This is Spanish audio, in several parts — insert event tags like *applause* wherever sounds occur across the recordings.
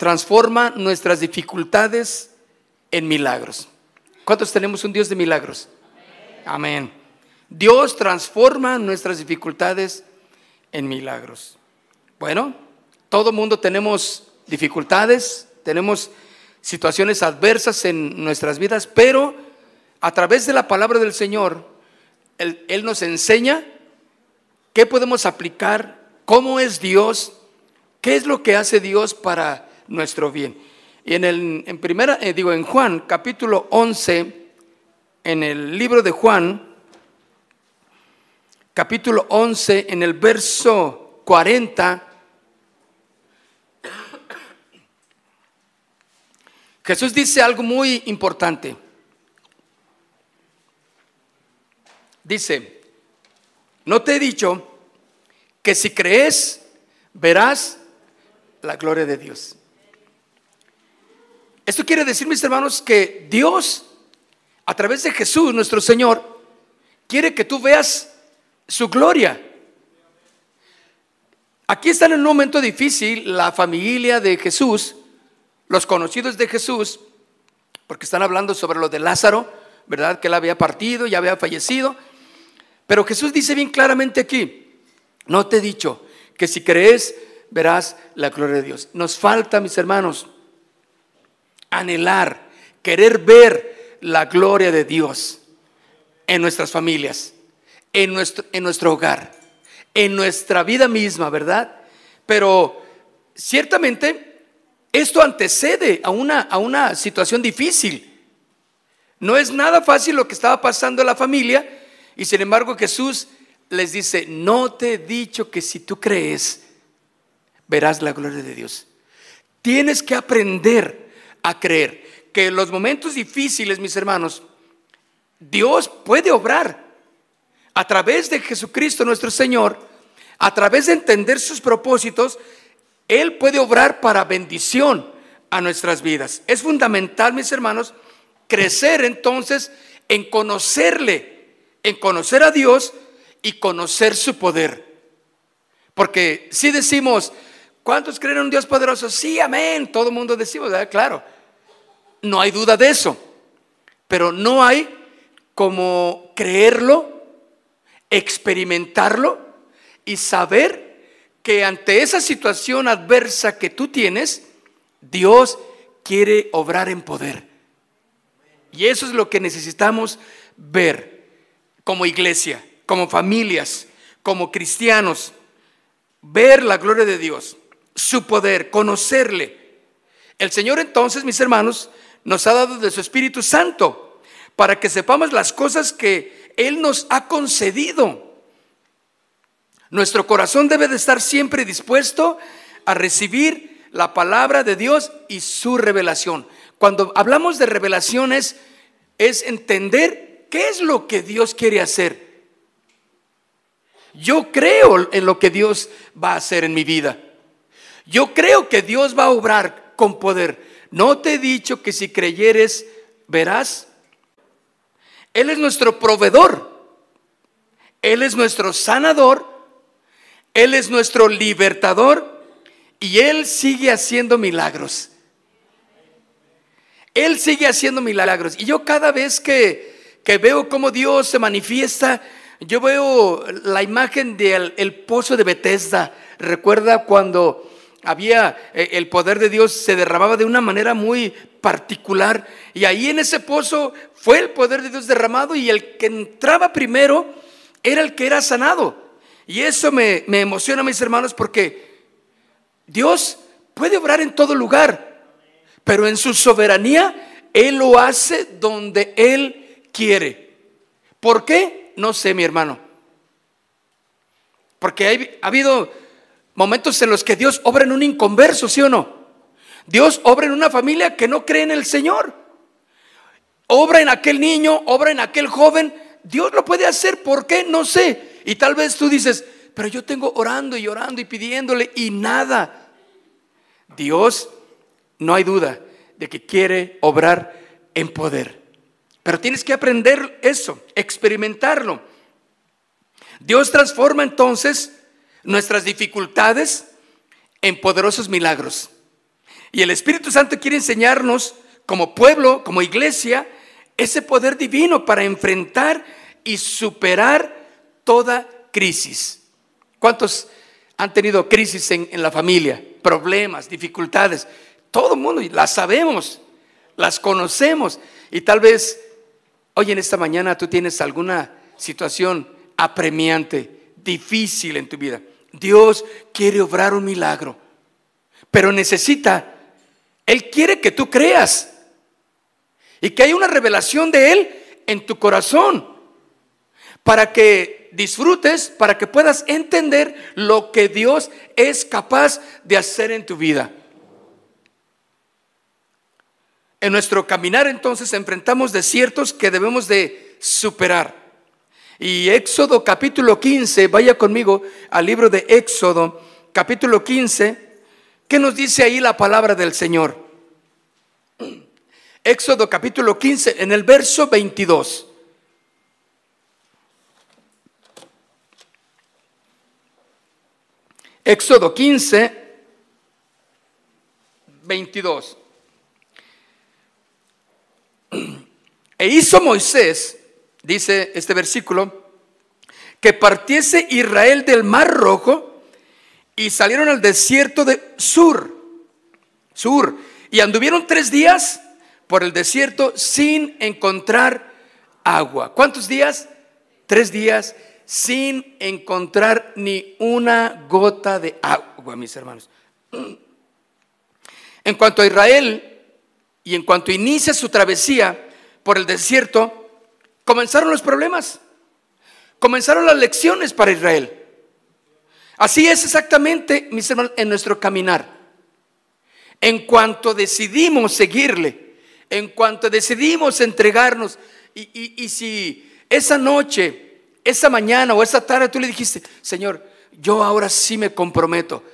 transforma nuestras dificultades en milagros. ¿Cuántos tenemos un Dios de milagros? Amén. Dios transforma nuestras dificultades en milagros. Bueno, todo mundo tenemos dificultades, tenemos situaciones adversas en nuestras vidas, pero a través de la palabra del Señor, Él, Él nos enseña qué podemos aplicar, cómo es Dios, qué es lo que hace Dios para nuestro bien. Y en, el, en primera, eh, digo, en Juan, capítulo 11, en el libro de Juan, capítulo 11, en el verso 40, Jesús dice algo muy importante. Dice, no te he dicho que si crees, verás la gloria de Dios. Esto quiere decir, mis hermanos, que Dios, a través de Jesús, nuestro Señor, quiere que tú veas su gloria. Aquí están en un momento difícil la familia de Jesús, los conocidos de Jesús, porque están hablando sobre lo de Lázaro, ¿verdad? Que él había partido, y había fallecido. Pero Jesús dice bien claramente aquí, no te he dicho que si crees verás la gloria de Dios. Nos falta, mis hermanos, anhelar, querer ver la gloria de Dios en nuestras familias, en nuestro, en nuestro hogar, en nuestra vida misma, ¿verdad? Pero ciertamente esto antecede a una, a una situación difícil. No es nada fácil lo que estaba pasando en la familia y sin embargo Jesús les dice, no te he dicho que si tú crees, verás la gloria de Dios. Tienes que aprender a creer que en los momentos difíciles, mis hermanos, Dios puede obrar a través de Jesucristo nuestro Señor, a través de entender sus propósitos, Él puede obrar para bendición a nuestras vidas. Es fundamental, mis hermanos, crecer entonces en conocerle, en conocer a Dios y conocer su poder. Porque si decimos, ¿Cuántos creen en un Dios poderoso? Sí, amén. Todo el mundo decimos, claro. No hay duda de eso. Pero no hay como creerlo, experimentarlo y saber que ante esa situación adversa que tú tienes, Dios quiere obrar en poder. Y eso es lo que necesitamos ver como iglesia, como familias, como cristianos. Ver la gloria de Dios su poder, conocerle. El Señor entonces, mis hermanos, nos ha dado de su Espíritu Santo para que sepamos las cosas que Él nos ha concedido. Nuestro corazón debe de estar siempre dispuesto a recibir la palabra de Dios y su revelación. Cuando hablamos de revelaciones es entender qué es lo que Dios quiere hacer. Yo creo en lo que Dios va a hacer en mi vida. Yo creo que Dios va a obrar con poder. No te he dicho que si creyeres, verás. Él es nuestro proveedor. Él es nuestro sanador. Él es nuestro libertador. Y Él sigue haciendo milagros. Él sigue haciendo milagros. Y yo cada vez que, que veo cómo Dios se manifiesta, yo veo la imagen del el pozo de Bethesda. Recuerda cuando había eh, el poder de Dios se derramaba de una manera muy particular y ahí en ese pozo fue el poder de Dios derramado y el que entraba primero era el que era sanado. Y eso me, me emociona, mis hermanos, porque Dios puede obrar en todo lugar, pero en su soberanía Él lo hace donde Él quiere. ¿Por qué? No sé, mi hermano. Porque ha habido momentos en los que Dios obra en un inconverso, ¿sí o no? Dios obra en una familia que no cree en el Señor. Obra en aquel niño, obra en aquel joven. Dios lo puede hacer, ¿por qué? No sé. Y tal vez tú dices, pero yo tengo orando y orando y pidiéndole y nada. Dios, no hay duda de que quiere obrar en poder. Pero tienes que aprender eso, experimentarlo. Dios transforma entonces nuestras dificultades en poderosos milagros. Y el Espíritu Santo quiere enseñarnos como pueblo, como iglesia, ese poder divino para enfrentar y superar toda crisis. ¿Cuántos han tenido crisis en, la familia? Problemas, dificultades. Todo el mundo, las sabemos, las conocemos. Y tal vez hoy en esta mañana tú tienes alguna situación apremiante, difícil en tu vida. Dios quiere obrar un milagro, pero necesita, Él quiere que tú creas y que haya una revelación de Él en tu corazón para que disfrutes, para que puedas entender lo que Dios es capaz de hacer en tu vida. En nuestro caminar entonces enfrentamos desiertos que debemos de superar. Y Éxodo capítulo 15, vaya conmigo al libro de Éxodo capítulo 15, ¿qué nos dice ahí la palabra del Señor? *clears throat* Éxodo capítulo 15, en el verso 22. Éxodo 15, 22. *clears throat* E hizo Moisés, dice este versículo, que partiese Israel del mar rojo y salieron al desierto de Sur, Sur, y anduvieron tres días por el desierto sin encontrar agua. ¿Cuántos días? Tres días sin encontrar ni una gota de agua, mis hermanos. En cuanto a Israel y en cuanto inicia su travesía por el desierto, comenzaron los problemas, comenzaron las lecciones para Israel. Así es exactamente, mis hermanos, en nuestro caminar. En cuanto decidimos seguirle, en cuanto decidimos entregarnos, y, y si esa noche, esa mañana o esa tarde tú le dijiste, Señor, yo ahora sí me comprometo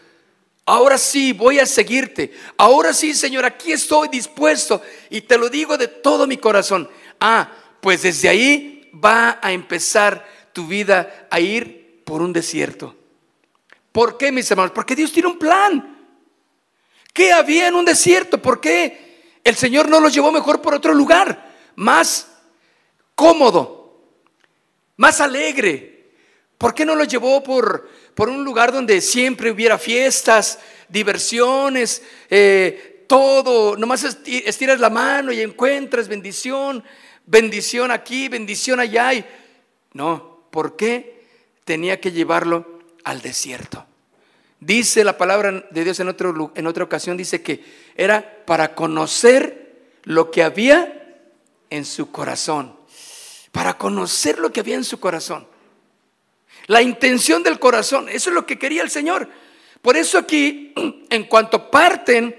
Ahora sí, voy a seguirte. Ahora sí, Señor, aquí estoy dispuesto y te lo digo de todo mi corazón. Ah, pues desde ahí va a empezar tu vida a ir por un desierto. ¿Por qué, mis hermanos? Porque Dios tiene un plan. ¿Qué había en un desierto? ¿Por qué el Señor no los llevó mejor por otro lugar? Más cómodo, más alegre. ¿Por qué no los llevó por por un lugar donde siempre hubiera fiestas, diversiones, eh, todo, nomás estiras la mano y encuentras bendición, bendición aquí, bendición allá. Y, no, ¿por qué tenía que llevarlo al desierto? Dice la palabra de Dios en, otro, en otra ocasión, dice que era para conocer lo que había en su corazón, para conocer lo que había en su corazón. La intención del corazón, eso es lo que quería el Señor. Por eso aquí, *clears throat* en cuanto parten,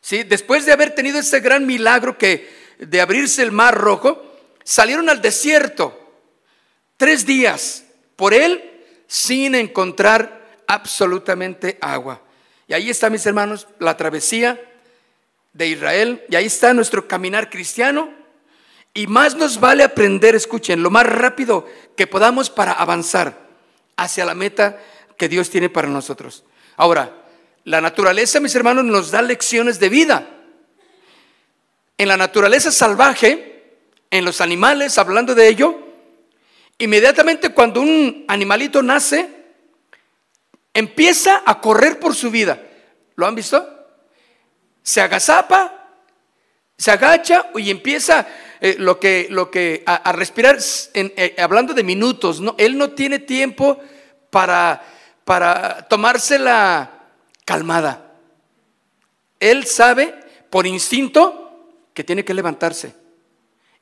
¿sí? después de haber tenido ese gran milagro que de abrirse el mar rojo, salieron al desierto tres días por él sin encontrar absolutamente agua. Y ahí está, mis hermanos, la travesía de Israel, y ahí está nuestro caminar cristiano. Y más nos vale aprender, escuchen, lo más rápido que podamos para avanzar hacia la meta que Dios tiene para nosotros. Ahora, la naturaleza, mis hermanos, nos da lecciones de vida. En la naturaleza salvaje, en los animales, hablando de ello, inmediatamente cuando un animalito nace, empieza a correr por su vida. ¿Lo han visto? Se agazapa, se agacha y empieza eh, lo que, lo que a, respirar, eh, hablando de minutos, él no tiene tiempo para, para tomársela calmada. Él sabe por instinto que tiene que levantarse.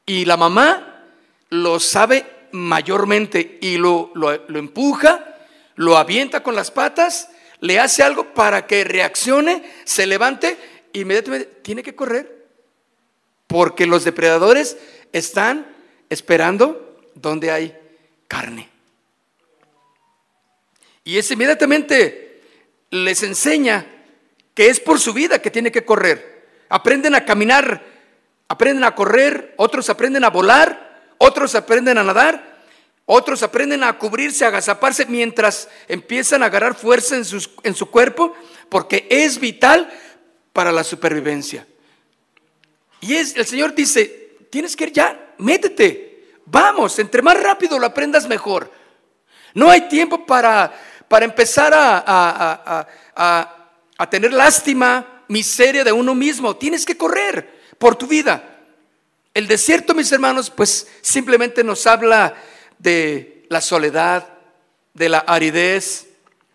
Y la mamá lo sabe mayormente y lo, lo, empuja, lo avienta con las patas, le hace algo para que reaccione, se levante, inmediatamente tiene que correr. Porque los depredadores están esperando donde hay carne. Y es inmediatamente les enseña que es por su vida que tiene que correr. Aprenden a caminar, aprenden a correr, otros aprenden a volar, otros aprenden a nadar, otros aprenden a cubrirse, a agazaparse mientras empiezan a agarrar fuerza en, en su cuerpo, porque es vital para la supervivencia. Y es, el Señor dice, tienes que ir ya, métete, vamos, entre más rápido lo aprendas mejor. No hay tiempo para, para empezar a, a tener lástima, miseria de uno mismo. Tienes que correr por tu vida. El desierto, mis hermanos, pues simplemente nos habla de la soledad, de la aridez,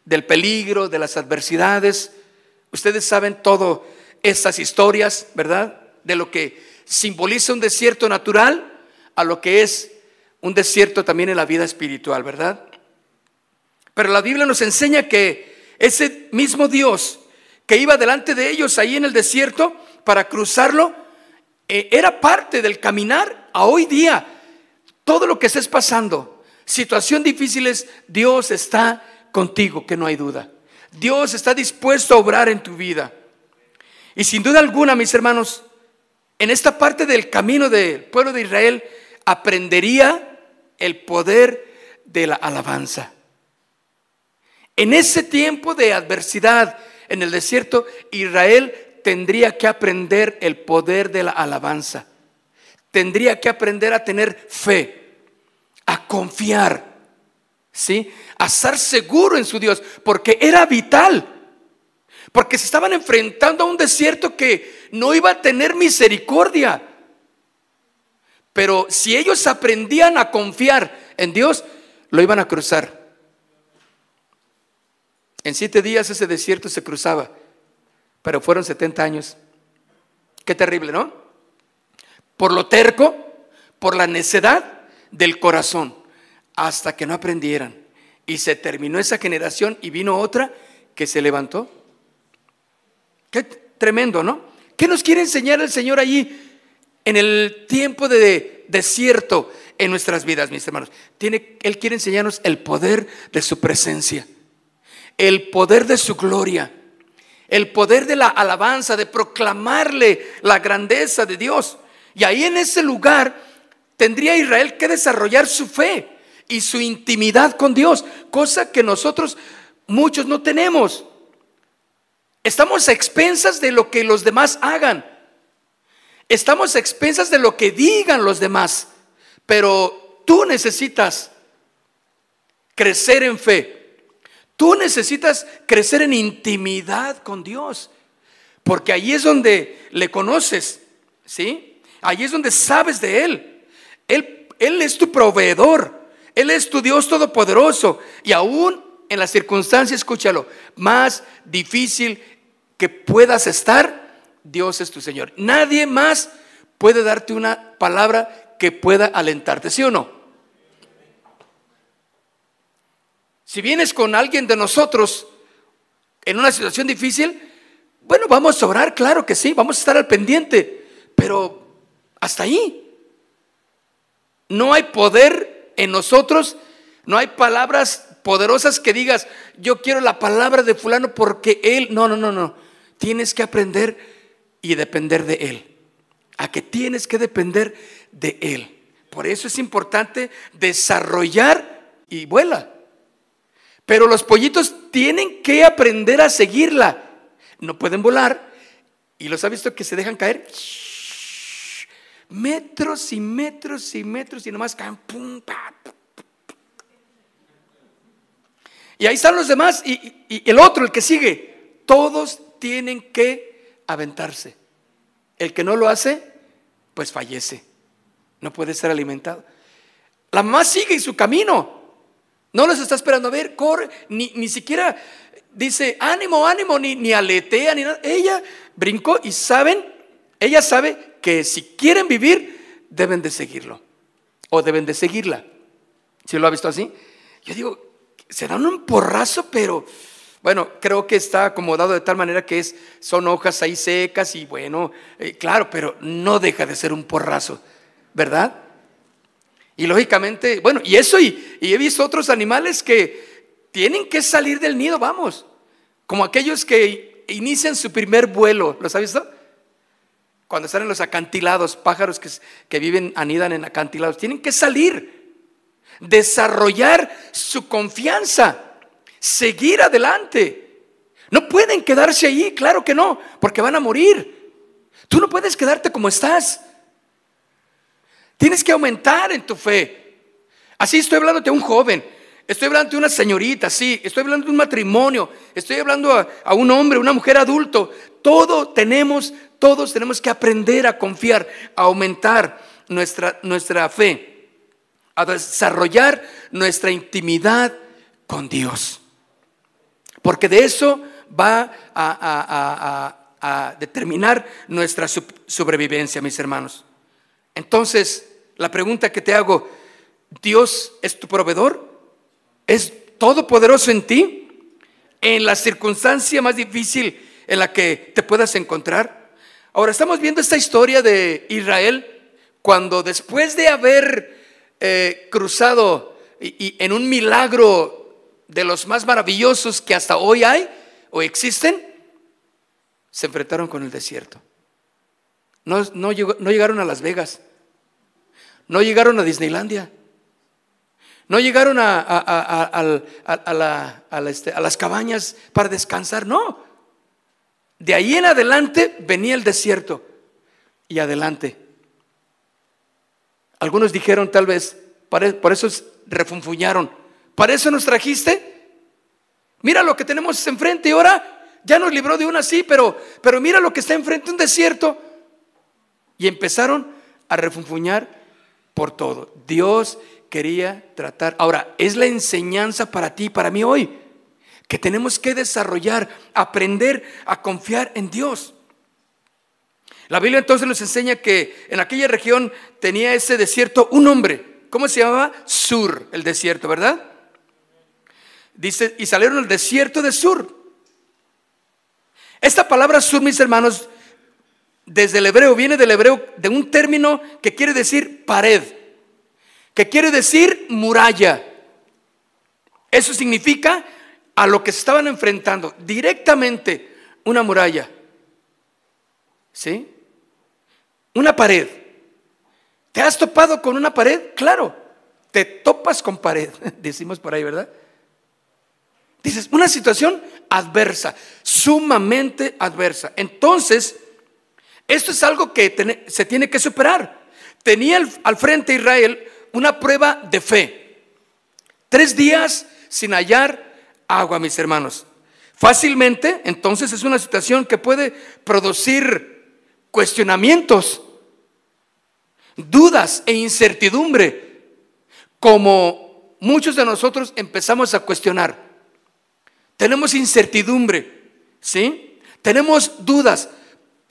del peligro, de las adversidades. Ustedes saben todo estas historias, ¿verdad? De lo que simboliza un desierto natural a lo que es un desierto también en la vida espiritual, ¿verdad? Pero la Biblia nos enseña que ese mismo Dios que iba delante de ellos ahí en el desierto para cruzarlo, eh, era parte del caminar a hoy día todo lo que estés pasando, situación difíciles, Dios está contigo, que no hay duda. Dios está dispuesto a obrar en tu vida. Y sin duda alguna, mis hermanos, en esta parte del camino del pueblo de Israel aprendería el poder de la alabanza. En ese tiempo de adversidad en el desierto, Israel tendría que aprender el poder de la alabanza tendría que aprender a tener fe, a confiar, ¿sí? A estar seguro en su Dios, porque era vital. Porque se estaban enfrentando a un desierto que no iba a tener misericordia. Pero si ellos aprendían a confiar en Dios, lo iban a cruzar. En siete días ese desierto se cruzaba, pero fueron 70 años. Qué terrible, ¿no? por lo terco, por la necedad del corazón, hasta que no aprendieran. Y se terminó esa generación y vino otra que se levantó. Qué tremendo, ¿no? ¿Qué nos quiere enseñar el Señor allí en el tiempo de desierto en nuestras vidas, mis hermanos? Tiene, él quiere enseñarnos el poder de su presencia, el poder de su gloria, el poder de la alabanza, de proclamarle la grandeza de Dios. Y ahí en ese lugar tendría Israel que desarrollar su fe y su intimidad con Dios, cosa que nosotros muchos no tenemos. Estamos a expensas de lo que los demás hagan. Estamos a expensas de lo que digan los demás. Pero tú necesitas crecer en fe. Tú necesitas crecer en intimidad con Dios. Porque ahí es donde le conoces. ¿Sí? Allí es donde sabes de Él. Él, Él es tu proveedor. Él es tu Dios todopoderoso. Y aún en las circunstancias, escúchalo, más difícil que puedas estar, Dios es tu Señor. Nadie más puede darte una palabra que pueda alentarte, ¿sí o no? Si vienes con alguien de nosotros en una situación difícil, bueno, vamos a orar, claro que sí, vamos a estar al pendiente, pero hasta ahí. No hay poder en nosotros, no hay palabras poderosas que digas, yo quiero la palabra de fulano porque él, no, no, no, no. Tienes que aprender y depender de él. A que tienes que depender de él. Por eso es importante desarrollar y vuela. Pero los pollitos tienen que aprender a seguirla. No pueden volar. ¿Y los ha visto que se dejan caer? metros y metros y metros y nomás caen. Pum, Y ahí están los demás y, el otro, el que sigue. Todos tienen que aventarse. El que no lo hace, pues fallece. No puede ser alimentado. La mamá sigue su camino. No los está esperando a ver, corre, ni, ni siquiera dice ánimo, ánimo, ni, ni aletea, ni nada. Ella brincó y saben, ella sabe que si quieren vivir, deben de seguirlo. O deben de seguirla. ¿Si lo ha visto así? Yo digo, se un porrazo, pero Bueno, creo que está acomodado de tal manera que es, son hojas ahí secas y bueno, eh, claro, pero no deja de ser un porrazo, ¿verdad? Y lógicamente, bueno, y eso, y, y he visto otros animales que tienen que salir del nido, vamos, como aquellos que inician su primer vuelo, ¿los ha visto? Cuando están en los acantilados, pájaros que, que viven, anidan en acantilados, tienen que salir, desarrollar su confianza seguir adelante. No pueden quedarse ahí, claro que no, porque van a morir. Tú no puedes quedarte como estás. Tienes que aumentar en tu fe. Así estoy hablando de un joven, estoy hablando de una señorita, sí, estoy hablando de un matrimonio, estoy hablando a, a un hombre, una mujer adulto. Todo tenemos, todos tenemos que aprender a confiar, a aumentar nuestra, nuestra fe, a desarrollar nuestra intimidad con Dios. Porque de eso va a, determinar nuestra sobrevivencia, mis hermanos. Entonces, la pregunta que te hago, ¿Dios es tu proveedor? ¿Es todopoderoso en ti? En la circunstancia más difícil en la que te puedas encontrar. Ahora, estamos viendo esta historia de Israel cuando después de haber eh, cruzado y en un milagro de los más maravillosos que hasta hoy hay o existen, se enfrentaron con el desierto. No, no, llegaron a Las Vegas, no llegaron a Disneylandia, no llegaron a, las cabañas para descansar, no. De ahí en adelante venía el desierto y adelante. Algunos dijeron tal vez, por eso refunfuñaron, ¿Para eso nos trajiste? Mira lo que tenemos enfrente y ahora ya nos libró de una así, pero, pero mira lo que está enfrente, un desierto. Y empezaron a refunfuñar por todo. Dios quería tratar. Ahora, es la enseñanza para ti, para mí hoy, que tenemos que desarrollar, aprender a confiar en Dios. La Biblia entonces nos enseña que en aquella región tenía ese desierto un hombre. ¿Cómo se llamaba? Sur, el desierto, ¿verdad? Dice, y salieron al desierto de Sur. Esta palabra sur, mis hermanos, desde el hebreo, viene del hebreo de un término que quiere decir pared, que quiere decir muralla. Eso significa a lo que se estaban enfrentando, directamente una muralla. ¿Sí? Una pared. ¿Te has topado con una pared? Claro, te topas con pared, *laughs* decimos por ahí, ¿verdad? Dices, una situación adversa, sumamente adversa. Entonces, esto es algo que se tiene que superar. Tenía al frente Israel una prueba de fe. Tres días sin hallar agua, mis hermanos. Fácilmente, entonces es una situación que puede producir cuestionamientos, dudas e incertidumbre, como muchos de nosotros empezamos a cuestionar. Tenemos incertidumbre, ¿sí? Tenemos dudas.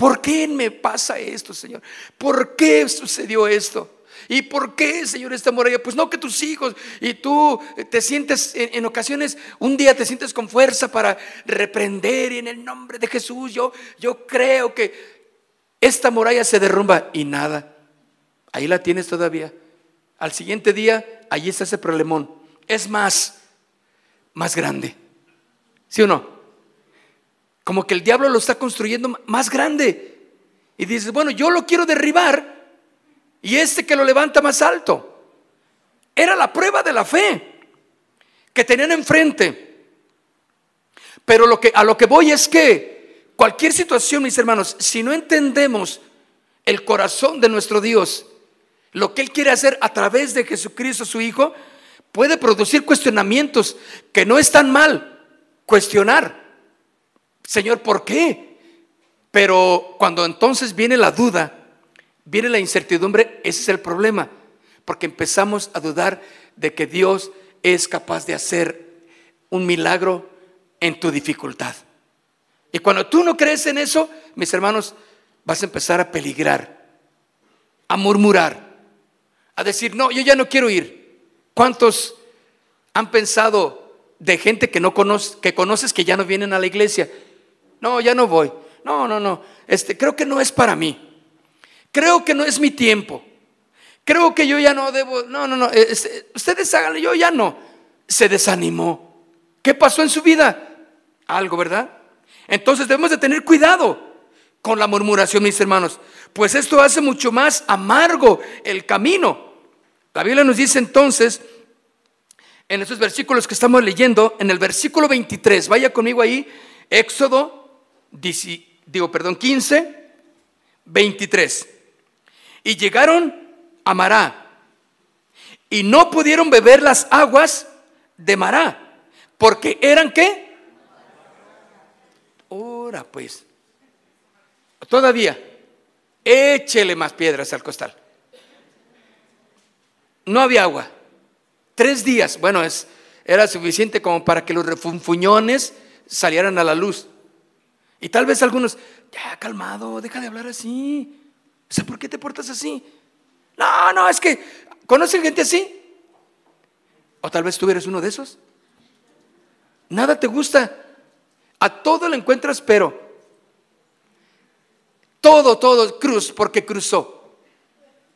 ¿Por qué me pasa esto, Señor? ¿Por qué sucedió esto? ¿Y por qué, Señor, esta muralla? Pues no que tus hijos y tú te sientes en, ocasiones, un día te sientes con fuerza para reprender y en el nombre de Jesús yo, yo creo que esta muralla se derrumba y nada. Ahí la tienes todavía. Al siguiente día, allí está ese problemón. Es más, más grande. ¿Sí o no? Como que el diablo lo está construyendo más grande. Y dices, bueno, yo lo quiero derribar y este que lo levanta más alto. Era la prueba de la fe que tenían enfrente. Pero lo que, a lo que voy es que cualquier situación, mis hermanos, si no entendemos el corazón de nuestro Dios, lo que Él quiere hacer a través de Jesucristo, su Hijo, puede producir cuestionamientos que no están mal, cuestionar, Señor, ¿por qué? Pero cuando entonces viene la duda, viene la incertidumbre, ese es el problema, porque empezamos a dudar de que Dios es capaz de hacer un milagro en tu dificultad. Y cuando tú no crees en eso, mis hermanos, vas a empezar a peligrar, a murmurar, a decir, no, yo ya no quiero ir. ¿Cuántos han pensado de gente que no conoces, que conoces que ya no vienen a la iglesia. No, ya no voy. No, no, no. Este, creo que no es para mí. Creo que no es mi tiempo. Creo que yo ya no debo. No, no, no. Este, ustedes háganlo, yo ya no. Se desanimó. ¿Qué pasó en su vida? Algo, ¿verdad? Entonces debemos de tener cuidado con la murmuración, mis hermanos, pues esto hace mucho más amargo el camino. La Biblia nos dice entonces, en esos versículos que estamos leyendo, en el versículo 23, vaya conmigo ahí, Éxodo, digo, perdón, 15, 23. Y llegaron a Mará y no pudieron beber las aguas de Mará, porque eran qué? Ahora pues, todavía, échele más piedras al costal. No había agua. Tres días, bueno, es, era suficiente como para que los refunfuñones salieran a la luz. Y tal vez algunos, ya calmado, deja de hablar así. O sea, ¿por qué te portas así? No, no, es que, ¿conocen gente así? O tal vez tú eres uno de esos. Nada te gusta. A todo le encuentras pero. Todo, todo, cruz, porque cruzó.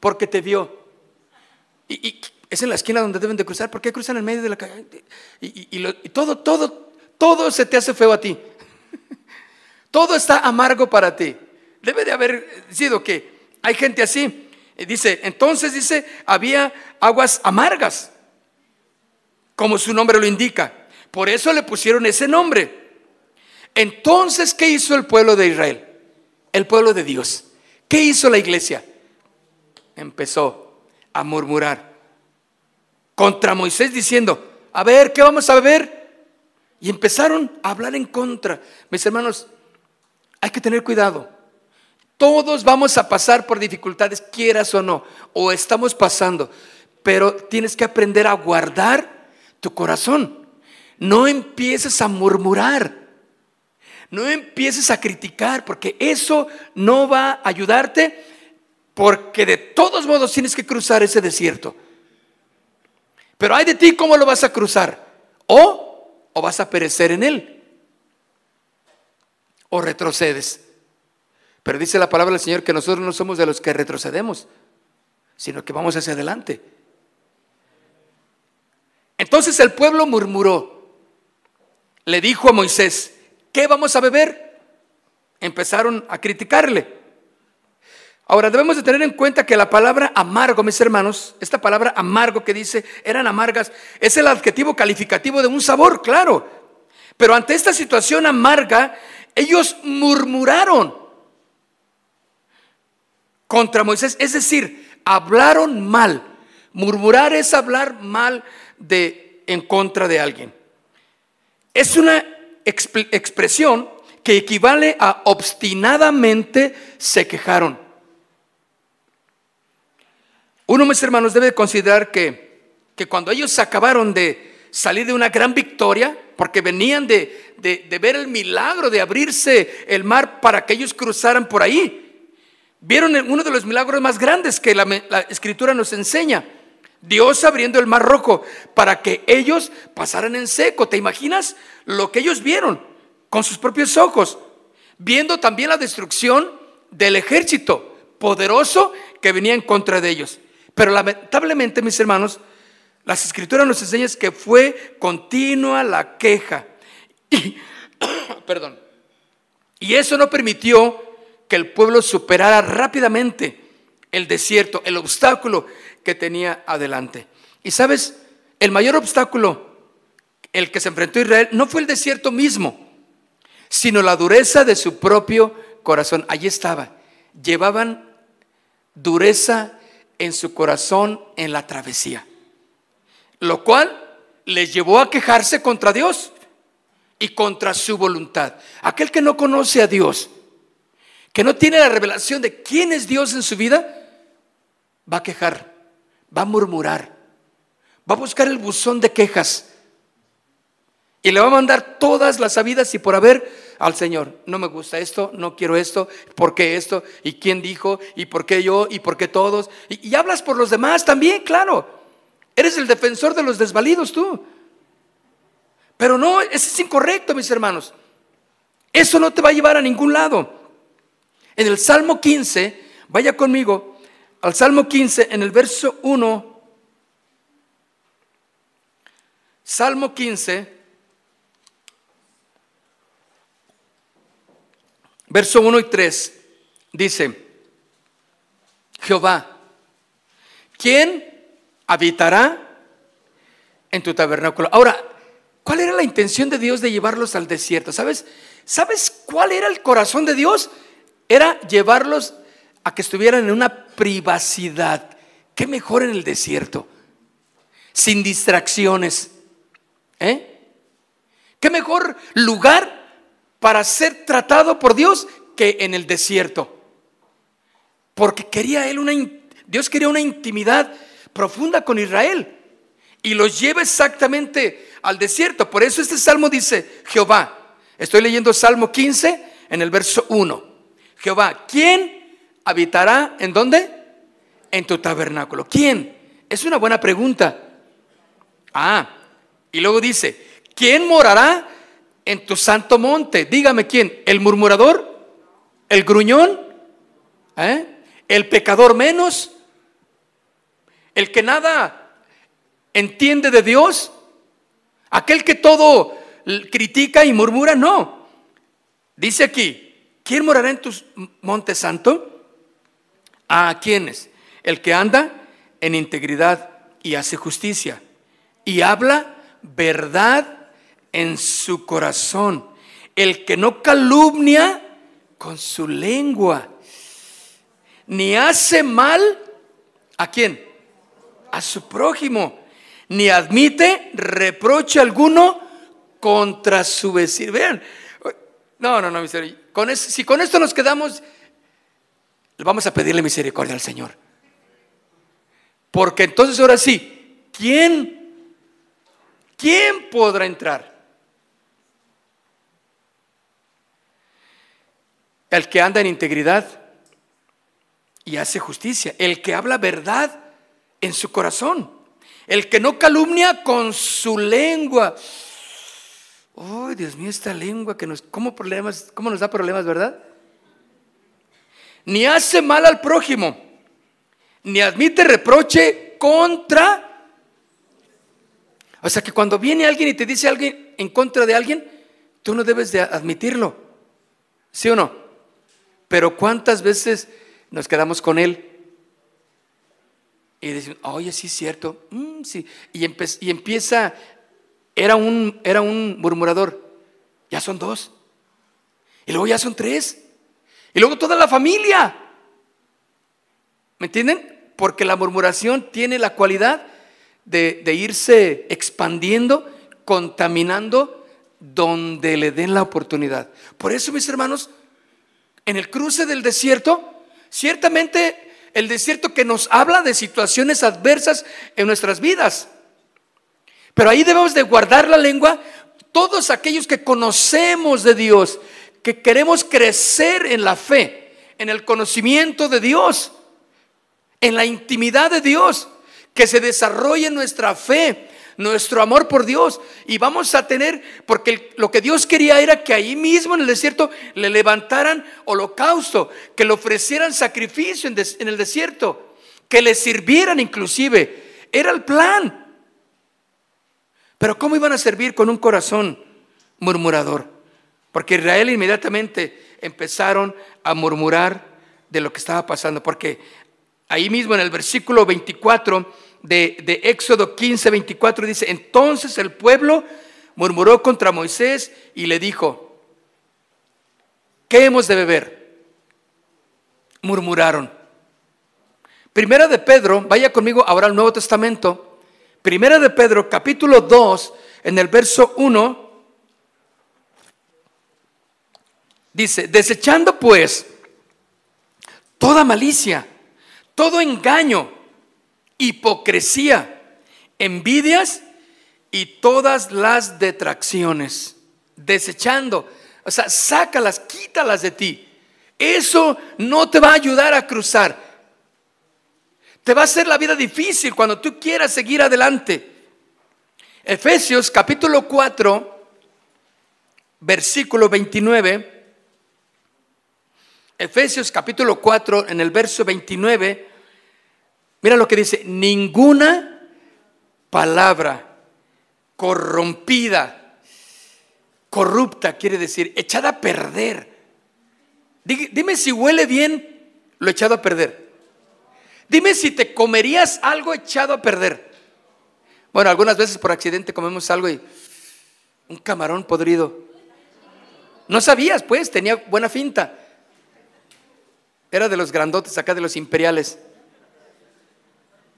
Porque te vio. Y, es en la esquina donde deben de cruzar. ¿Por qué cruzan en medio de la calle? Y todo, todo, todo se te hace feo a ti. Todo está amargo para ti. Debe de haber sido que hay gente así. Dice, entonces dice, había aguas amargas, como su nombre lo indica. Por eso le pusieron ese nombre. Entonces, ¿qué hizo el pueblo de Israel? El pueblo de Dios. ¿Qué hizo la iglesia? Empezó a murmurar contra Moisés diciendo, a ver, ¿qué vamos a beber? Y empezaron a hablar en contra. Mis hermanos, hay que tener cuidado. Todos vamos a pasar por dificultades, quieras o no, o estamos pasando, pero tienes que aprender a guardar tu corazón. No empieces a murmurar. No empieces a criticar porque eso no va a ayudarte porque de todos modos tienes que cruzar ese desierto. Pero hay de ti cómo lo vas a cruzar. O, o vas a perecer en él. O retrocedes. Pero dice la palabra del Señor que nosotros no somos de los que retrocedemos, sino que vamos hacia adelante. Entonces el pueblo murmuró. Le dijo a Moisés, ¿Qué vamos a beber? Empezaron a criticarle. Ahora debemos de tener en cuenta que la palabra amargo, mis hermanos, esta palabra amargo que dice eran amargas, es el adjetivo calificativo de un sabor, claro. Pero ante esta situación amarga, ellos murmuraron contra Moisés, es decir, hablaron mal. Murmurar es hablar mal de en contra de alguien. Es una expresión que equivale a obstinadamente se quejaron. Uno, mis hermanos, debe considerar que, que cuando ellos acabaron de salir de una gran victoria, porque venían de, de, ver el milagro de abrirse el mar para que ellos cruzaran por ahí, vieron uno de los milagros más grandes que la, la escritura nos enseña. Dios abriendo el mar rojo para que ellos pasaran en seco. ¿Te imaginas lo que ellos vieron con sus propios ojos? Viendo también la destrucción del ejército poderoso que venía en contra de ellos. Pero lamentablemente, mis hermanos, las escrituras nos enseñan que fue continua la queja. Y, *coughs* perdón. Y eso no permitió que el pueblo superara rápidamente el desierto, el obstáculo que tenía adelante. Y sabes, el mayor obstáculo, el que se enfrentó Israel, no fue el desierto mismo, sino la dureza de su propio corazón. Allí estaba. Llevaban dureza en su corazón en la travesía. Lo cual les llevó a quejarse contra Dios y contra su voluntad. Aquel que no conoce a Dios, que no tiene la revelación de quién es Dios en su vida, va a quejar va a murmurar, va a buscar el buzón de quejas y le va a mandar todas las sabidas y por haber al Señor. No me gusta esto, no quiero esto, ¿por qué esto? ¿Y quién dijo? ¿Y por qué yo? ¿Y por qué todos? Y, y hablas por los demás también, claro. Eres el defensor de los desvalidos tú. Pero no, eso es incorrecto, mis hermanos. Eso no te va a llevar a ningún lado. En el Salmo 15, vaya conmigo al Salmo 15, en el verso 1. Salmo 15, verso 1 y 3, dice, Jehová, ¿quién habitará en tu tabernáculo? Ahora, ¿cuál era la intención de Dios de llevarlos al desierto? ¿Sabes? ¿Sabes cuál era el corazón de Dios? Era llevarlos a que estuvieran en una privacidad. ¿Qué mejor en el desierto? Sin distracciones. ¿Eh? ¿Qué mejor lugar para ser tratado por Dios que en el desierto? Porque quería él una Dios quería una intimidad profunda con Israel y los lleva exactamente al desierto. Por eso este salmo dice, Jehová, Estoy leyendo Salmo 15 en el verso 1. Jehová, ¿quién habitará en dónde? En tu tabernáculo. ¿Quién? Es una buena pregunta. Ah, y luego dice, ¿quién morará en tu santo monte? Dígame quién, ¿el murmurador? ¿El gruñón? ¿Eh? ¿El pecador menos? ¿El que nada entiende de Dios? ¿Aquel que todo critica y murmura, no. Dice aquí, ¿quién morará en tu monte santo? ¿A quiénes? El que anda en integridad y hace justicia y habla verdad en su corazón. El que no calumnia con su lengua, ni hace mal a quién? A su prójimo, ni admite reproche alguno contra su vecino. Vean, no, no, no, misericordia. Con si con esto nos quedamos, vamos a pedirle misericordia al Señor. Porque entonces ahora sí, ¿quién, quién podrá entrar? El que anda en integridad y hace justicia, el que habla verdad en su corazón, el que no calumnia con su lengua. ¡Ay, Dios mío, esta lengua que nos, ¿cómo, problemas, ¿cómo nos da problemas, verdad? Ni hace mal al prójimo, ni admite reproche contra. O sea que cuando viene alguien y te dice alguien en contra de alguien, tú no debes de admitirlo. ¿Sí o no? Pero ¿cuántas veces nos quedamos con él? Y decimos, oye, sí es cierto. Mm, sí. Y, empieza era un, era un murmurador, ya son dos. Y luego ya son tres. Y luego toda la familia. ¿Me entienden? Porque la murmuración tiene la cualidad de irse expandiendo, contaminando donde le den la oportunidad. Por eso, mis hermanos, en el cruce del desierto, ciertamente el desierto que nos habla de situaciones adversas en nuestras vidas. Pero ahí debemos de guardar la lengua todos aquellos que conocemos de Dios, que queremos crecer en la fe, en el conocimiento de Dios, en la intimidad de Dios, que se desarrolle nuestra fe, nuestro amor por Dios. Y vamos a tener, porque lo que Dios quería era que ahí mismo en el desierto le levantaran holocausto, que le ofrecieran sacrificio en, el desierto, que le sirvieran inclusive. Era el plan. Pero ¿cómo iban a servir con un corazón murmurador? Porque Israel inmediatamente empezaron a murmurar de lo que estaba pasando. Porque ahí mismo en el versículo 24 de, de Éxodo 15, 24 dice, entonces el pueblo murmuró contra Moisés y le dijo, ¿qué hemos de beber? Murmuraron. Primera de Pedro, vaya conmigo ahora al Nuevo Testamento, Primera de Pedro, capítulo 2, en el verso 1, dice, desechando pues toda malicia, todo engaño, hipocresía, envidias y todas las detracciones. Desechando, o sea, sácalas, quítalas de ti. Eso no te va a ayudar a cruzar. Te va a hacer la vida difícil cuando tú quieras seguir adelante. Efesios capítulo 4, versículo 29. Efesios capítulo 4, en el verso 29, mira lo que dice, ninguna palabra corrompida, corrupta, quiere decir, echada a perder. Dime si huele bien lo echado a perder. Dime si te comerías algo echado a perder. Bueno, algunas veces por accidente comemos algo y un camarón podrido. No sabías, pues, tenía buena finta. Era de los grandotes acá, de los imperiales.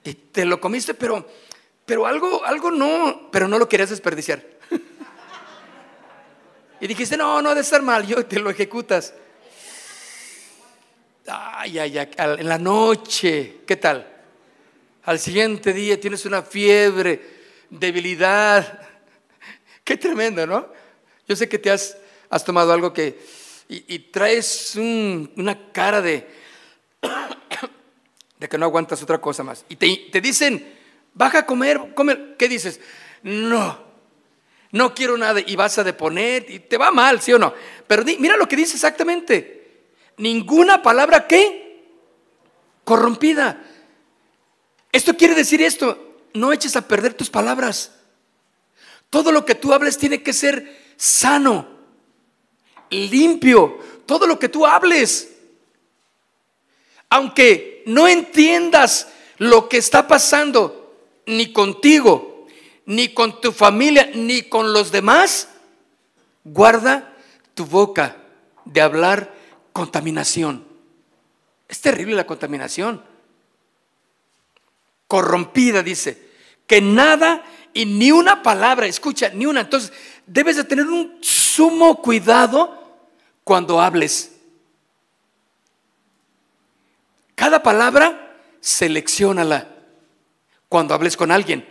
Y te lo comiste, pero, pero algo, algo no, pero no lo querías desperdiciar. *laughs* Y dijiste, no, no ha de estar mal, yo te lo ejecutas. Ay, ay, ay, en la noche, ¿qué tal? Al siguiente día tienes una fiebre, debilidad. *laughs* Qué tremendo, ¿no? Yo sé que te has, has tomado algo que... Y, traes una cara de... de que no aguantas otra cosa más. Y te, te dicen, baja a comer, comer. ¿Qué dices? No, no quiero nada. Y vas a deponer y te va mal, ¿sí o no? Pero mira lo que dice exactamente ninguna palabra que corrompida. Esto quiere decir esto, no eches a perder tus palabras. Todo lo que tú hables tiene que ser sano, limpio, todo lo que tú hables. Aunque no entiendas lo que está pasando ni contigo, ni con tu familia, ni con los demás, guarda tu boca de hablar contaminación. Es terrible la contaminación. Corrompida, dice, que nada y ni una palabra, escucha, ni una. Entonces, debes de tener un sumo cuidado cuando hables. Cada palabra, seleccionala cuando hables con alguien.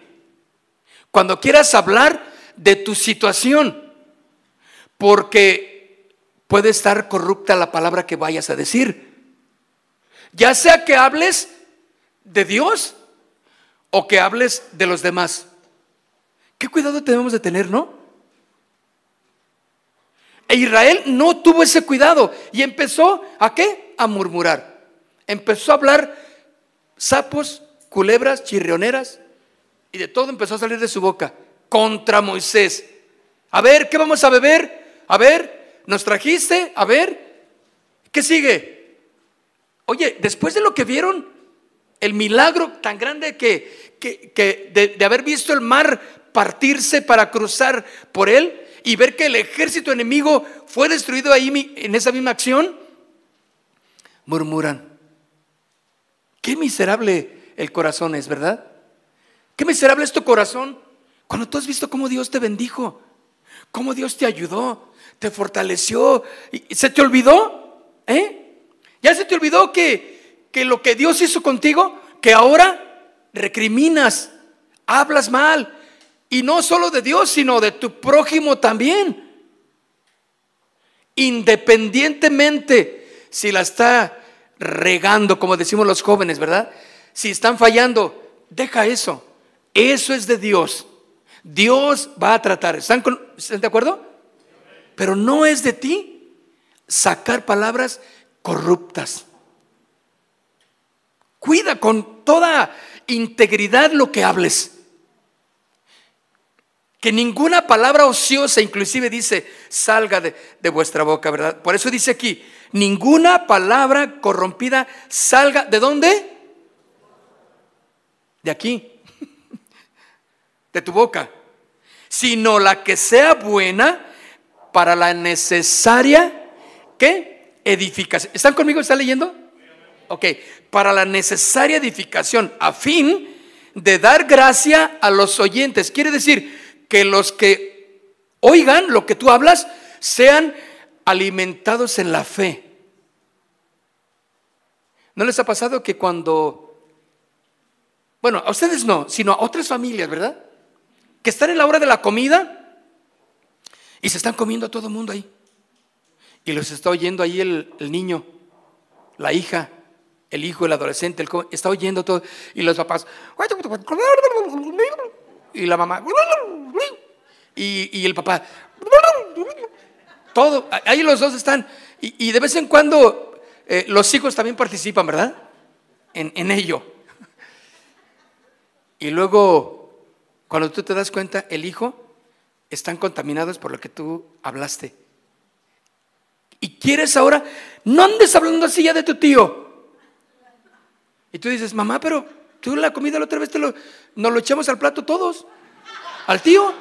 Cuando quieras hablar de tu situación. Porque puede estar corrupta la palabra que vayas a decir. Ya sea que hables de Dios o que hables de los demás. ¿Qué cuidado tenemos de tener, no? E Israel no tuvo ese cuidado y empezó a qué? A murmurar. Empezó a hablar sapos, culebras, chirrioneras y de todo empezó a salir de su boca contra Moisés. A ver, ¿qué vamos a beber? A ver, nos trajiste, a ver, ¿qué sigue? Oye, después de lo que vieron, el milagro tan grande que, que, de, haber visto el mar partirse para cruzar por él y ver que el ejército enemigo fue destruido ahí en esa misma acción, murmuran. Qué miserable el corazón es, ¿verdad? Qué miserable es tu corazón cuando tú has visto cómo Dios te bendijo, cómo Dios te ayudó, te fortaleció. ¿Y ¿Se te olvidó? ¿Eh? ¿Ya se te olvidó que, que lo que Dios hizo contigo, que ahora recriminas, hablas mal? Y no solo de Dios, sino de tu prójimo también. Independientemente si la está regando, como decimos los jóvenes, ¿verdad? Si están fallando, deja eso. Eso es de Dios. Dios va a tratar. ¿Están, ¿están de acuerdo? Pero no es de ti sacar palabras corruptas. Cuida con toda integridad lo que hables. Que ninguna palabra ociosa, inclusive dice, salga de, de, vuestra boca, ¿verdad? Por eso dice aquí, ninguna palabra corrompida salga, ¿de dónde? De aquí, de tu boca, sino la que sea buena para la necesaria, ¿qué? Edificación. ¿Están conmigo? ¿Están leyendo? Ok, para la necesaria edificación, a fin de dar gracia a los oyentes. Quiere decir que los que oigan lo que tú hablas sean alimentados en la fe. ¿No les ha pasado que cuando, bueno, a ustedes no, sino a otras familias, ¿verdad? Que están en la hora de la comida y se están comiendo a todo el mundo ahí. Y los está oyendo ahí el, niño, la hija, el hijo, el adolescente, el está oyendo todo. Y los papás, y la mamá, y, el papá. Todo, ahí los dos están. Y, de vez en cuando eh, los hijos también participan, ¿verdad? En, en ello. Y luego, cuando tú te das cuenta, el hijo están contaminados por lo que tú hablaste. Y quieres ahora, no andes hablando así ya de tu tío. Y tú dices, mamá, pero tú la comida la otra vez te lo, nos lo echamos al plato todos, al tío.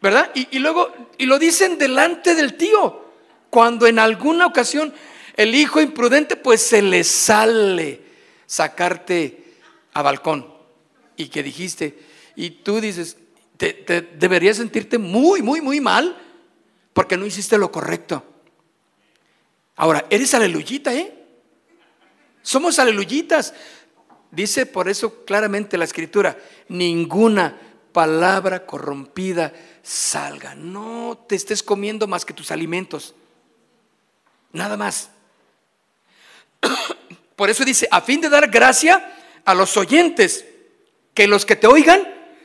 ¿Verdad? Y, y luego, y lo dicen delante del tío. Cuando en alguna ocasión el hijo imprudente, pues se le sale sacarte a balcón. Y que dijiste, y tú dices, te, deberías sentirte muy, muy, muy mal porque no hiciste lo correcto. Ahora, eres aleluyita, ¿eh? Somos aleluyitas. Dice por eso claramente la escritura, ninguna palabra corrompida salga. No te estés comiendo más que tus alimentos. Nada más. Por eso dice, a fin de dar gracia a los oyentes, que los que te oigan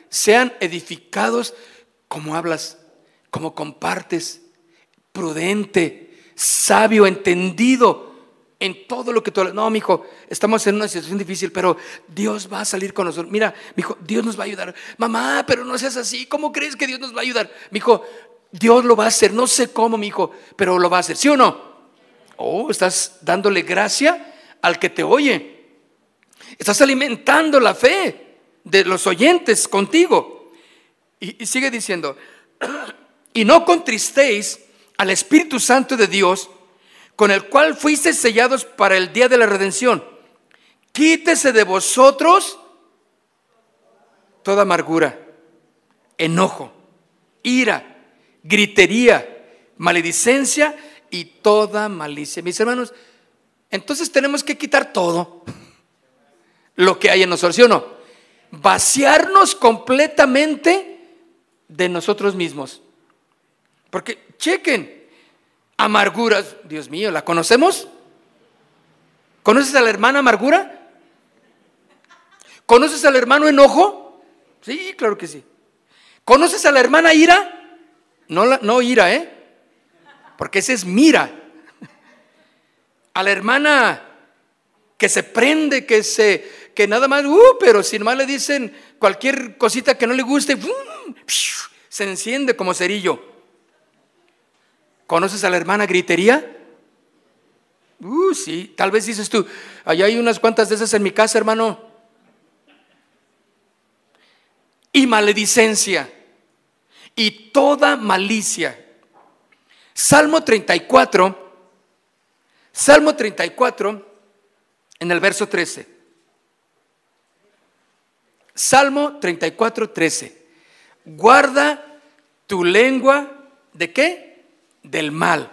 sean edificados como hablas, como compartes, prudente, sabio, entendido en todo lo que tú No, mi hijo, estamos en una situación difícil, pero Dios va a salir con nosotros. Mira, mi hijo, Dios nos va a ayudar. Mamá, pero no seas así. ¿Cómo crees que Dios nos va a ayudar? Mi hijo, Dios lo va a hacer. No sé cómo, mi hijo, pero lo va a hacer. ¿Sí o no? Oh, estás dándole gracia al que te oye. Estás alimentando la fe de los oyentes contigo. Y, sigue diciendo, *clears throat* y no contristéis al Espíritu Santo de Dios, con el cual fuisteis sellados para el día de la redención. Quítese de vosotros toda amargura, enojo, ira, gritería, maledicencia y toda malicia. Mis hermanos, entonces tenemos que quitar todo lo que hay en nosotros, ¿sí o no? vaciarnos completamente de nosotros mismos. Porque chequen, amarguras, Dios mío, ¿la conocemos? ¿Conoces a la hermana amargura? ¿Conoces al hermano enojo? Sí, claro que sí. ¿Conoces a la hermana ira? No, no ira, ¿eh? Porque ese es mira. A la hermana que se prende, que se que nada más, uh, pero si nomás le dicen cualquier cosita que no le guste, se enciende como cerillo. ¿Conoces a la hermana gritería? Uh, sí, tal vez dices tú, allá hay unas cuantas de esas en mi casa, hermano. Y maledicencia y toda malicia. Salmo 34, Salmo 34, en el verso 13. Salmo 34, 13. Guarda tu lengua de qué? Del mal.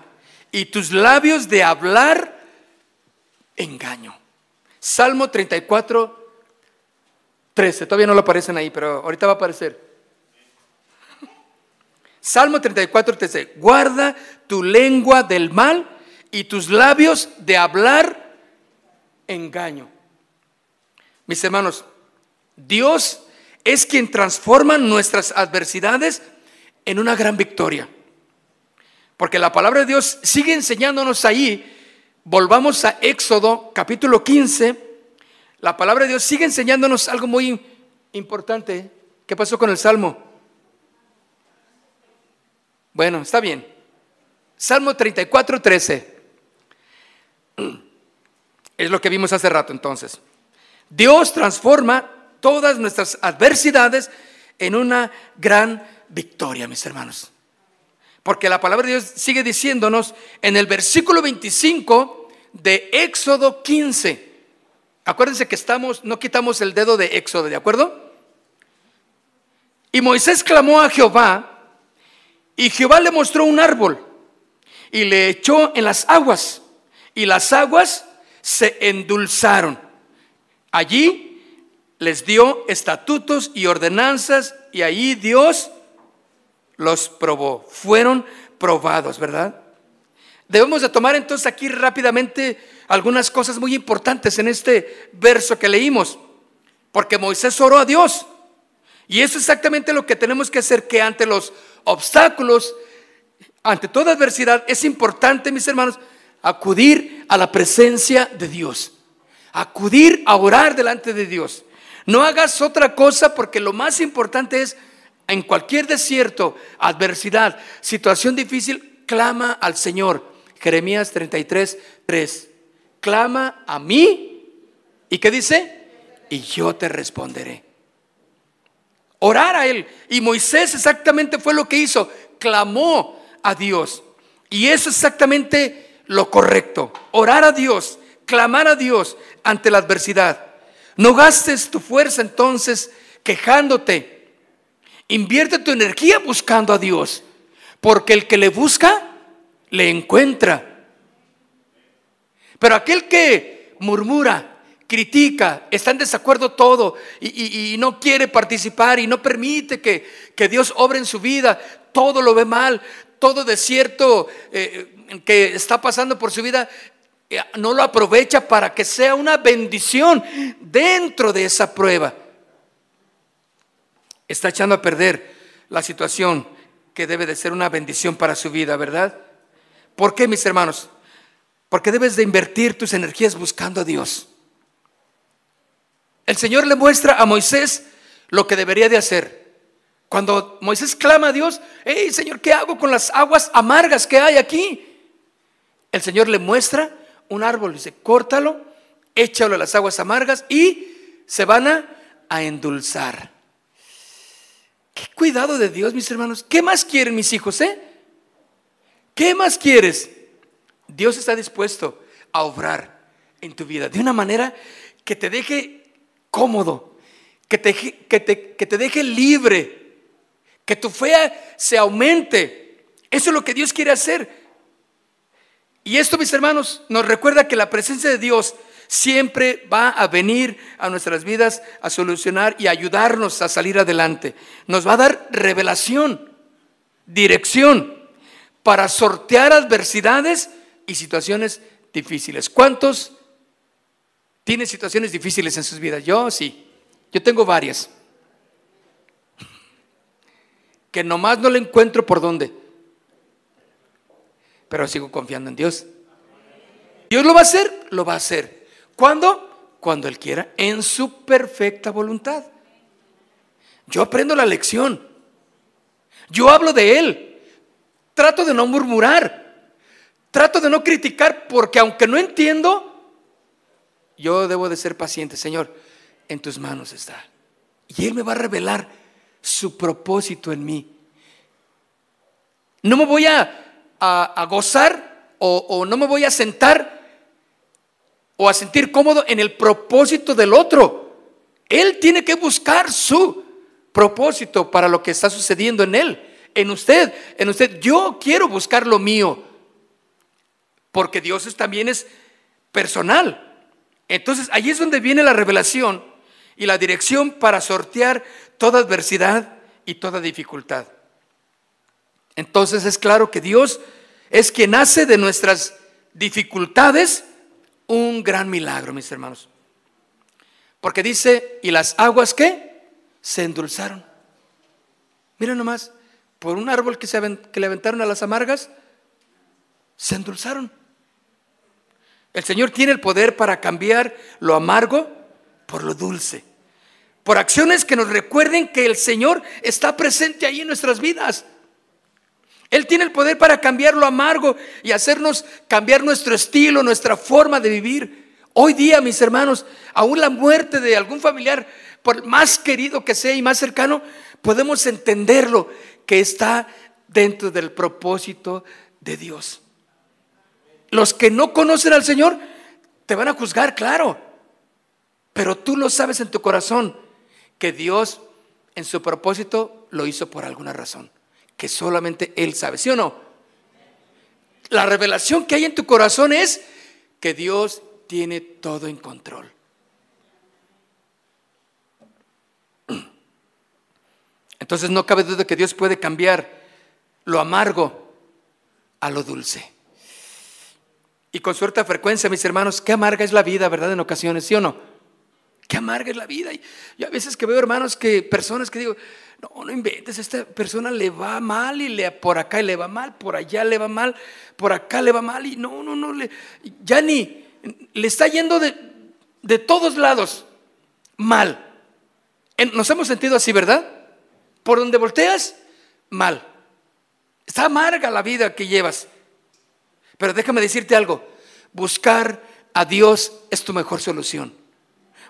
Y tus labios de hablar engaño. Salmo 34, 13. Todavía no lo aparecen ahí, pero ahorita va a aparecer. Salmo 34, 13. Guarda tu lengua del mal y tus labios de hablar engaño. Mis hermanos, Dios es quien transforma nuestras adversidades en una gran victoria. Porque la palabra de Dios sigue enseñándonos ahí. Volvamos a Éxodo capítulo 15. La palabra de Dios sigue enseñándonos algo muy importante. ¿Qué pasó con el Salmo? Bueno, está bien. Salmo 34, 13. Es lo que vimos hace rato entonces. Dios transforma todas nuestras adversidades en una gran victoria, mis hermanos. Porque la palabra de Dios sigue diciéndonos en el versículo 25 de Éxodo 15. Acuérdense que estamos, no quitamos el dedo de Éxodo, ¿de acuerdo? Y Moisés clamó a Jehová y Jehová le mostró un árbol y le echó en las aguas y las aguas se endulzaron. Allí les dio estatutos y ordenanzas y ahí Dios los probó. Fueron probados, ¿verdad? Debemos de tomar entonces aquí rápidamente algunas cosas muy importantes en este verso que leímos, porque Moisés oró a Dios Y eso es exactamente lo que tenemos que hacer, que ante los obstáculos, ante toda adversidad, es importante, mis hermanos, acudir a la presencia de Dios. Acudir a orar delante de Dios. No hagas otra cosa porque lo más importante es, en cualquier desierto, adversidad, situación difícil, clama al Señor. Jeremías 33, 3. Clama a mí. ¿Y qué dice? Y yo te responderé orar a Él. Y Moisés exactamente fue lo que hizo, clamó a Dios. Y eso es exactamente lo correcto, orar a Dios, clamar a Dios ante la adversidad. No gastes tu fuerza entonces quejándote. Invierte tu energía buscando a Dios, porque el que le busca, le encuentra. Pero aquel que murmura, critica, está en desacuerdo todo y, no quiere participar y no permite que, Dios obre en su vida, todo lo ve mal, todo desierto eh, que está pasando por su vida, eh, no lo aprovecha para que sea una bendición dentro de esa prueba. Está echando a perder la situación que debe de ser una bendición para su vida, ¿verdad? ¿Por qué, mis hermanos? Porque debes de invertir tus energías buscando a Dios. El Señor le muestra a Moisés lo que debería de hacer. Cuando Moisés clama a Dios, hey Señor, ¿qué hago con las aguas amargas que hay aquí? El Señor le muestra un árbol, dice, córtalo, échalo a las aguas amargas y se van a, endulzar. Qué cuidado de Dios, mis hermanos. ¿Qué más quieren mis hijos, eh? ¿Qué más quieres? Dios está dispuesto a obrar en tu vida de una manera que te deje cómodo, que te, que te, deje libre, que tu fe se aumente. Eso es lo que Dios quiere hacer. Y esto, mis hermanos, nos recuerda que la presencia de Dios siempre va a venir a nuestras vidas a solucionar y ayudarnos a salir adelante. Nos va a dar revelación, dirección para sortear adversidades y situaciones difíciles. ¿Cuántos tiene situaciones difíciles en sus vidas. Yo sí, yo tengo varias. Que nomás no le encuentro por dónde. Pero sigo confiando en Dios. Dios lo va a hacer, lo va a hacer. ¿Cuándo? Cuando Él quiera, en su perfecta voluntad. Yo aprendo la lección. Yo hablo de Él. Trato de no murmurar. Trato de no criticar porque aunque no entiendo, yo debo de ser paciente, Señor, en tus manos está. Y Él me va a revelar su propósito en mí. No me voy a, gozar o, o no me voy a sentar o a sentir cómodo en el propósito del otro. Él tiene que buscar su propósito para lo que está sucediendo en Él, en usted, en usted. Yo quiero buscar lo mío, porque Dios también es personal. Entonces, ahí es donde viene la revelación y la dirección para sortear toda adversidad y toda dificultad. Entonces es claro que Dios es quien hace de nuestras dificultades un gran milagro, mis hermanos. Porque dice, ¿y las aguas qué? Se endulzaron. Miren nomás, por un árbol que, se, que le aventaron a las amargas, se endulzaron. El Señor tiene el poder para cambiar lo amargo por lo dulce. Por acciones que nos recuerden que el Señor está presente ahí en nuestras vidas. Él tiene el poder para cambiar lo amargo y hacernos cambiar nuestro estilo, nuestra forma de vivir. Hoy día, mis hermanos, aún la muerte de algún familiar, por más querido que sea y más cercano, podemos entenderlo que está dentro del propósito de Dios. Los que no conocen al Señor te van a juzgar, claro. Pero tú lo sabes en tu corazón que Dios en su propósito lo hizo por alguna razón, que solamente Él sabe, ¿sí o no? La revelación que hay en tu corazón es que Dios tiene todo en control. Entonces no cabe duda que Dios puede cambiar lo amargo a lo dulce. Y con cierta frecuencia, mis hermanos, qué amarga es la vida, ¿verdad? En ocasiones, ¿sí o no? qué amarga es la vida. Y a veces que veo hermanos que personas que digo, no, no inventes, esta persona le va mal y le, por acá le va mal, por allá le va mal, por acá le va mal y no, no, no, le, ya ni le está yendo de, de todos lados mal. Nos hemos sentido así, ¿verdad? Por donde volteas, mal. Está amarga la vida que llevas. Pero déjame decirte algo, buscar a Dios es tu mejor solución.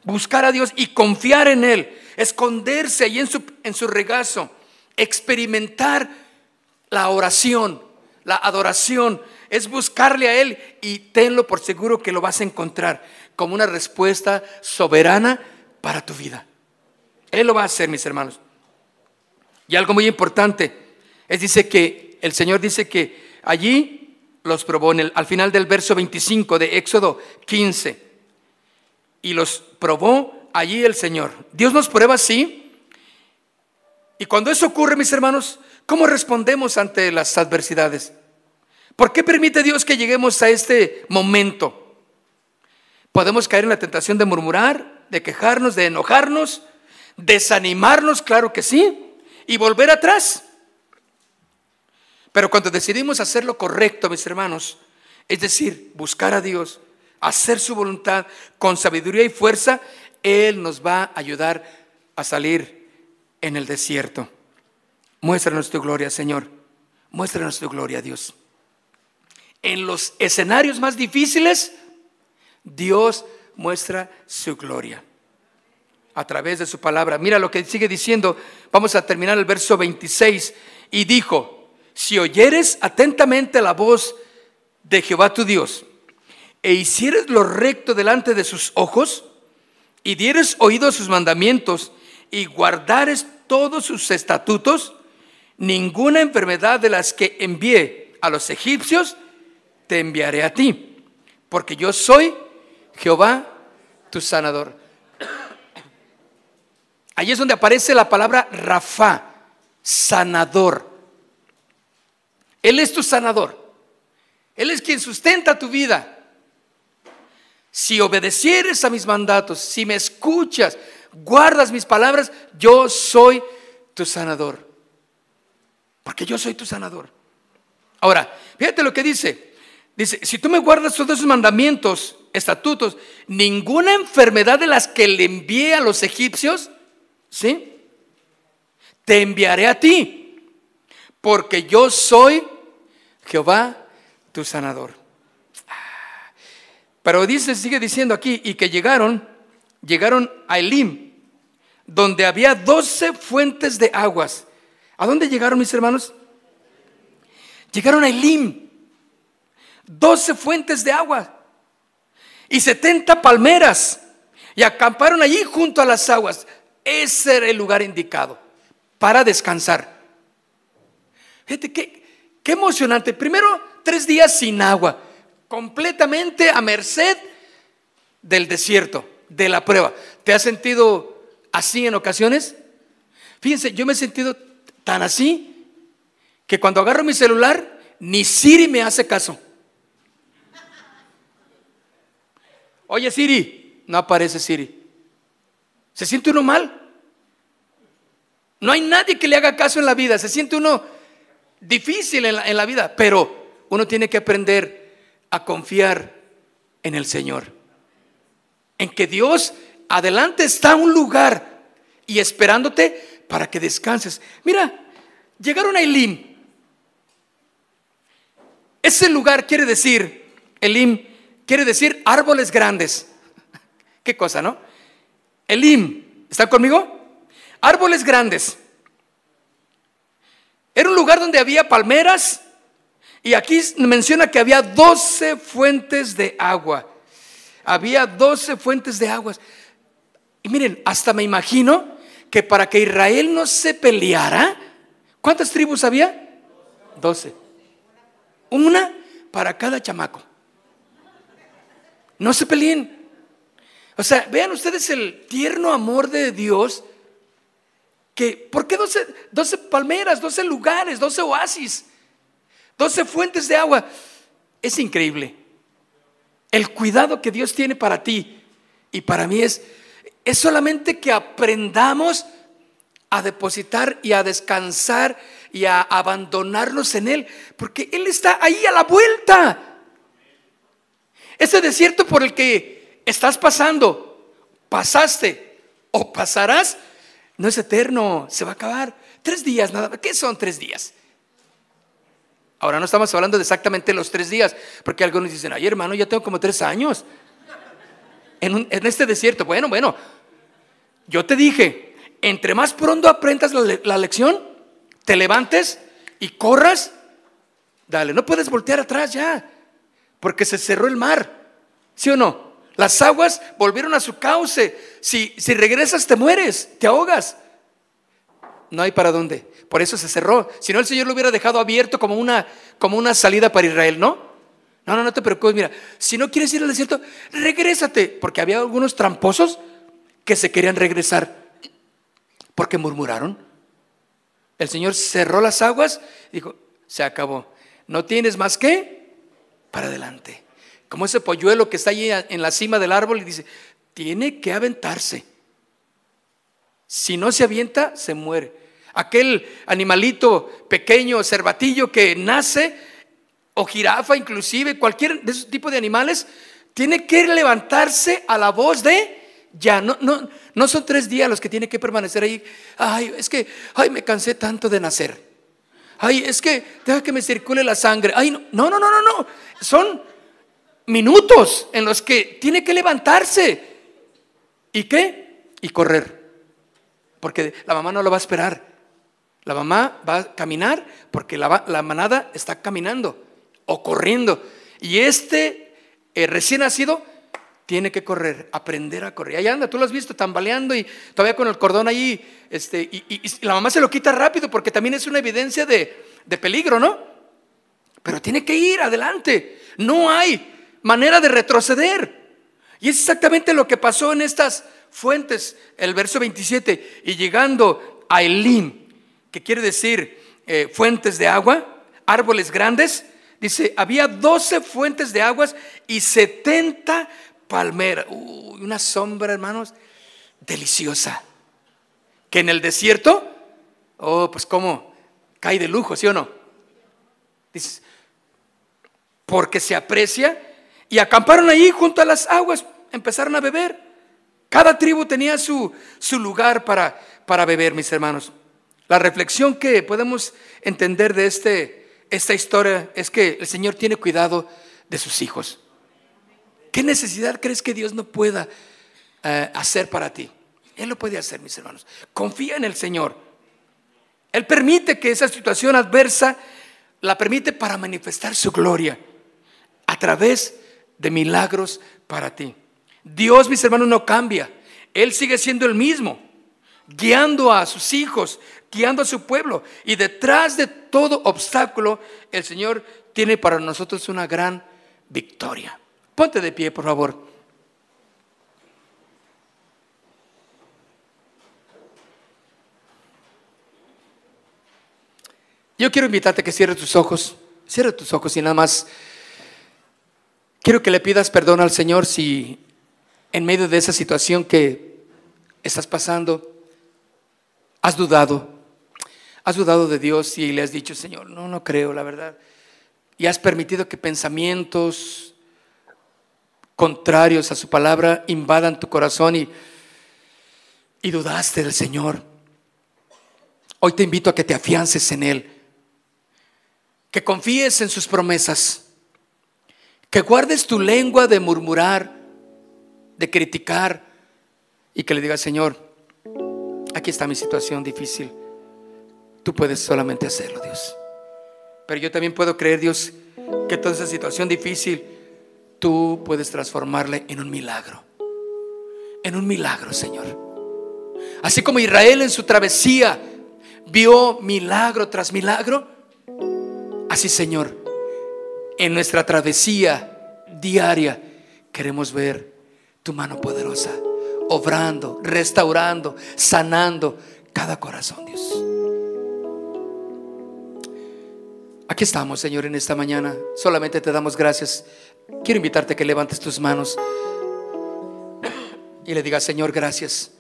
Buscar a Dios y confiar en Él, esconderse ahí en su, regazo, experimentar la oración, la adoración, es buscarle a Él y tenlo por seguro que lo vas a encontrar como una respuesta soberana para tu vida. Él lo va a hacer, mis hermanos. Y algo muy importante es dice que el Señor dice que allí los probó al final del verso 25 de Éxodo 15. Y los probó allí el Señor. Dios nos prueba así. Y cuando eso ocurre, mis hermanos, ¿cómo respondemos ante las adversidades? ¿Por qué permite Dios que lleguemos a este momento? Podemos caer en la tentación de murmurar, de quejarnos, de enojarnos, desanimarnos, claro que sí, y volver atrás. Pero cuando decidimos hacer lo correcto, mis hermanos, es decir, buscar a Dios, hacer su voluntad con sabiduría y fuerza, Él nos va a ayudar a salir en el desierto. Muéstranos tu gloria, Señor. Muéstranos tu gloria, Dios. En los escenarios más difíciles, Dios muestra su gloria a través de su palabra. Mira lo que sigue diciendo. Vamos a terminar el verso 26. Y dijo, si oyeres atentamente la voz de Jehová tu Dios, e hicieres lo recto delante de sus ojos, y dieres oído a sus mandamientos, y guardares todos sus estatutos, ninguna enfermedad de las que envié a los egipcios, te enviaré a ti, porque yo soy Jehová tu sanador. Allí es donde aparece la palabra Rafa, sanador. Él es tu sanador. Él es quien sustenta tu vida. Si obedecieres a mis mandatos, si me escuchas, guardas mis palabras, yo soy tu sanador. Porque yo soy tu sanador. Ahora, fíjate lo que dice. Dice, si tú me guardas todos esos mandamientos, estatutos, ninguna enfermedad de las que le envié a los egipcios ¿Sí? Te enviaré a ti, porque yo soy Jehová tu sanador. Pero dice, sigue diciendo aquí, y que llegaron, llegaron a Elim, donde había doce fuentes de aguas. ¿A dónde llegaron mis hermanos? Llegaron a Elim, doce fuentes de agua y setenta palmeras, y acamparon allí junto a las aguas. Ese era el lugar indicado para descansar. Fíjate qué, qué emocionante. Primero, tres días sin agua, completamente a merced del desierto, de la prueba. ¿Te has sentido así en ocasiones? Fíjense, yo me he sentido tan así que cuando agarro mi celular, ni Siri me hace caso. Oye Siri, no aparece Siri. Se siente uno mal. No hay nadie que le haga caso en la vida. Se siente uno difícil en la, vida. Pero uno tiene que aprender a confiar en el Señor. En que Dios adelante está un lugar y esperándote para que descanses. Mira, llegaron a Elim. Ese lugar quiere decir, Elim quiere decir árboles grandes. *laughs* Qué cosa, ¿no? Elim, ¿están conmigo? Árboles grandes. Era un lugar donde había palmeras y aquí menciona que había 12 fuentes de agua. Había 12 fuentes de aguas. Y miren, hasta me imagino que para que Israel no se peleara, ¿cuántas tribus había? 12. Una para cada chamaco. No se peleen. O sea, vean ustedes el tierno amor de Dios. ¿Por qué 12, palmeras, 12 lugares, 12 oasis, 12 fuentes de agua? Es increíble. El cuidado que Dios tiene para ti y para mí es, es solamente que aprendamos a depositar y a descansar y a abandonarnos en Él, porque Él está ahí a la vuelta. Ese desierto por el que estás pasando, pasaste o pasarás, no es eterno, se va a acabar. Tres días, nada ¿Qué son tres días? Ahora no estamos hablando de exactamente los tres días, porque algunos dicen, ay hermano, ya tengo como tres años en, este desierto. Bueno, bueno, yo te dije, entre más pronto aprendas la, lección, te levantes y corras, dale, no puedes voltear atrás ya, porque se cerró el mar, ¿sí o no? Las aguas volvieron a su cauce. Si, si regresas te mueres, te ahogas. No hay para dónde. Por eso se cerró. Si no, el Señor lo hubiera dejado abierto como una, como una salida para Israel, ¿no? No, no, no te preocupes. Mira, si no quieres ir al desierto, regrésate. Porque había algunos tramposos que se querían regresar. Porque murmuraron. El Señor cerró las aguas y dijo, se acabó. No tienes más que para adelante. Como ese polluelo que está allí en la cima del árbol y dice, tiene que aventarse. Si no se avienta, se muere. Aquel animalito pequeño, cervatillo que nace, o jirafa inclusive, cualquier de esos tipos de animales, tiene que levantarse a la voz de ya. No, no, no son tres días los que tiene que permanecer ahí. Ay, es que, ay, me cansé tanto de nacer. Ay, es que deja que me circule la sangre. Ay, no, no, no, no, no. Son minutos en los que tiene que levantarse. ¿Y qué? Y correr. Porque la mamá no lo va a esperar. La mamá va a caminar porque la, la manada está caminando o corriendo. Y este eh, recién nacido tiene que correr, aprender a correr. Ahí anda, tú lo has visto tambaleando y todavía con el cordón ahí, este, y, la mamá se lo quita rápido porque también es una evidencia de, de peligro, ¿no? Pero tiene que ir adelante. No hay manera de retroceder. Y es exactamente lo que pasó en estas fuentes, el verso 27, y llegando a Elim, que quiere decir eh, fuentes de agua, árboles grandes, Dice, había 12 fuentes de aguas y 70 palmeras. Uy, una sombra, hermanos, deliciosa. Que en el desierto, oh, pues cómo, cae de lujo, ¿sí o no? Dice, porque se aprecia y acamparon ahí junto a las aguas, empezaron a beber. Cada tribu tenía su, su lugar para, para beber, mis hermanos. La reflexión que podemos entender de este esta historia es que el Señor tiene cuidado de sus hijos. ¿Qué necesidad crees que Dios no pueda eh, hacer para ti? Él lo puede hacer, mis hermanos. Confía en el Señor. Él permite que esa situación adversa la permite para manifestar su gloria a través de milagros para ti. Dios, mis hermanos, no cambia. Él sigue siendo el mismo, guiando a sus hijos, guiando a su pueblo. Y detrás de todo obstáculo, el Señor tiene para nosotros una gran victoria. Ponte de pie, por favor. Yo quiero invitarte a que cierres tus ojos. Cierra tus ojos y nada más. Quiero que le pidas perdón al Señor si en medio de esa situación que estás pasando, has dudado, has dudado de Dios y le has dicho, Señor, no, no creo, la verdad. Y has permitido que pensamientos contrarios a su palabra invadan tu corazón y, y dudaste del Señor. Hoy te invito a que te afiances en Él, que confíes en sus promesas, que guardes tu lengua de murmurar, de criticar y que le digas, Señor, aquí está mi situación difícil. Tú puedes solamente hacerlo, Dios. Pero yo también puedo creer, Dios, que toda esa situación difícil, tú puedes transformarla en un milagro. En un milagro, Señor. Así como Israel en su travesía vio milagro tras milagro, así, Señor, en nuestra travesía diaria queremos ver tu mano poderosa, obrando, restaurando, sanando cada corazón, Dios. Aquí estamos, Señor, en esta mañana. Solamente te damos gracias. Quiero invitarte a que levantes tus manos. y le diga, Señor, gracias.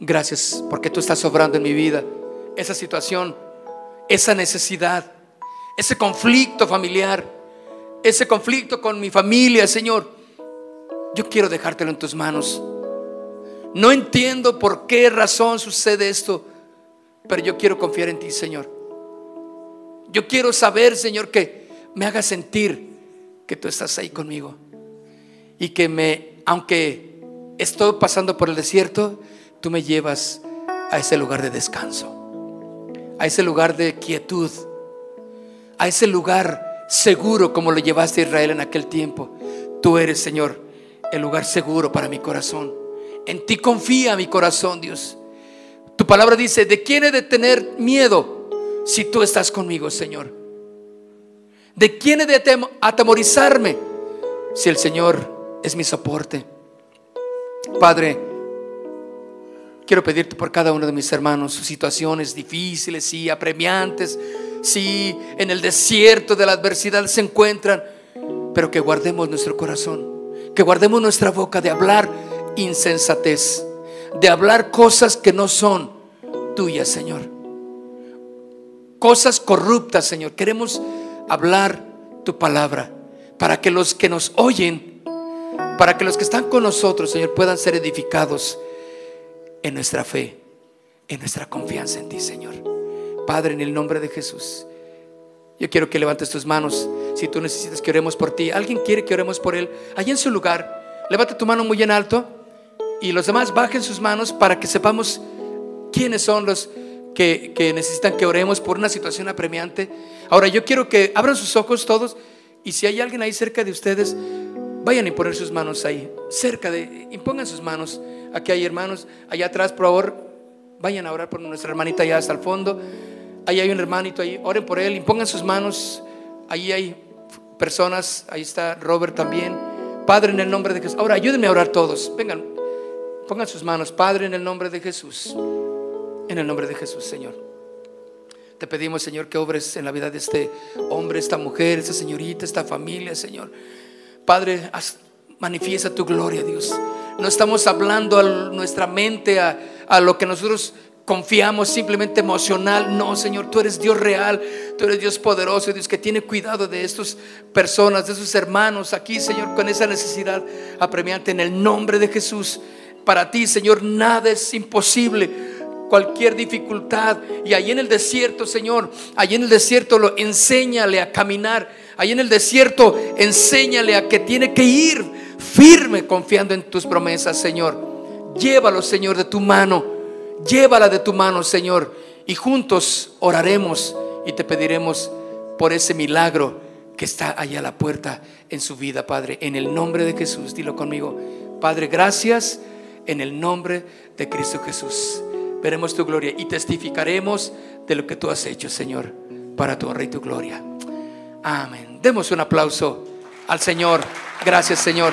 Gracias porque tú estás obrando en mi vida. Esa situación, esa necesidad, ese conflicto familiar, ese conflicto con mi familia, Señor. Yo quiero dejártelo en tus manos. No entiendo por qué razón sucede esto, pero yo quiero confiar en ti, Señor. Yo quiero saber, Señor, que me haga sentir que tú estás ahí conmigo y que me, aunque estoy pasando por el desierto, tú me llevas a ese lugar de descanso, a ese lugar de quietud, a ese lugar seguro como lo llevaste a Israel en aquel tiempo. Tú eres, Señor, el lugar seguro para mi corazón. En ti confía mi corazón, Dios. Tu palabra dice, ¿de quién he de tener miedo si tú estás conmigo, Señor? ¿De quién he de atemorizarme si el Señor es mi soporte? Padre, quiero pedirte por cada uno de mis hermanos, sus situaciones difíciles y apremiantes, si en el desierto de la adversidad se encuentran, pero que guardemos nuestro corazón, que guardemos nuestra boca de hablar insensatez, de hablar cosas que no son tuyas, Señor. Cosas corruptas, Señor. Queremos hablar tu palabra para que los que nos oyen, para que los que están con nosotros, Señor, puedan ser edificados en nuestra fe, en nuestra confianza en ti, Señor. Padre, en el nombre de Jesús. Yo quiero que levantes tus manos si tú necesitas que oremos por ti. ¿Alguien quiere que oremos por él? Allí en su lugar, levanta tu mano muy en alto y los demás bajen sus manos para que sepamos quiénes son los que, necesitan que oremos por una situación apremiante. Ahora yo quiero que abran sus ojos todos y si hay alguien ahí cerca de ustedes, vayan a poner sus manos ahí, cerca de, impongan sus manos. Aquí hay hermanos, allá atrás, por favor, vayan a orar por nuestra hermanita allá hasta el fondo. Ahí hay un hermanito ahí, oren por él, impongan sus manos. Ahí hay personas, ahí está Robert también. Padre, en el nombre de Jesús. Ahora ayúdenme a orar todos. Vengan, pongan sus manos. Padre, en el nombre de Jesús. En el nombre de Jesús, Señor. Te pedimos, Señor, que obres en la vida de este hombre, esta mujer, esta señorita, esta familia, Señor. Padre, manifiesta tu gloria, Dios. No estamos hablando a nuestra mente, a, a lo que nosotros confiamos simplemente emocional. No, Señor, tú eres Dios real, tú eres Dios poderoso, Dios que tiene cuidado de estas personas, de sus hermanos aquí, Señor, con esa necesidad apremiante en el nombre de Jesús. Para ti, Señor, nada es imposible. Cualquier dificultad. Y ahí en el desierto, Señor, allí en el desierto lo enséñale a caminar. Ahí en el desierto enséñale a que tiene que ir firme confiando en tus promesas, Señor. Llévalo, Señor, de tu mano Llévala de tu mano, Señor, y juntos oraremos y te pediremos por ese milagro que está allá a la puerta en su vida, Padre. En el nombre de Jesús, dilo conmigo. Padre, gracias en el nombre de Cristo Jesús. Veremos tu gloria y testificaremos de lo que tú has hecho, Señor, para tu honra y tu gloria. Amén. Demos un aplauso al Señor. Gracias, Señor.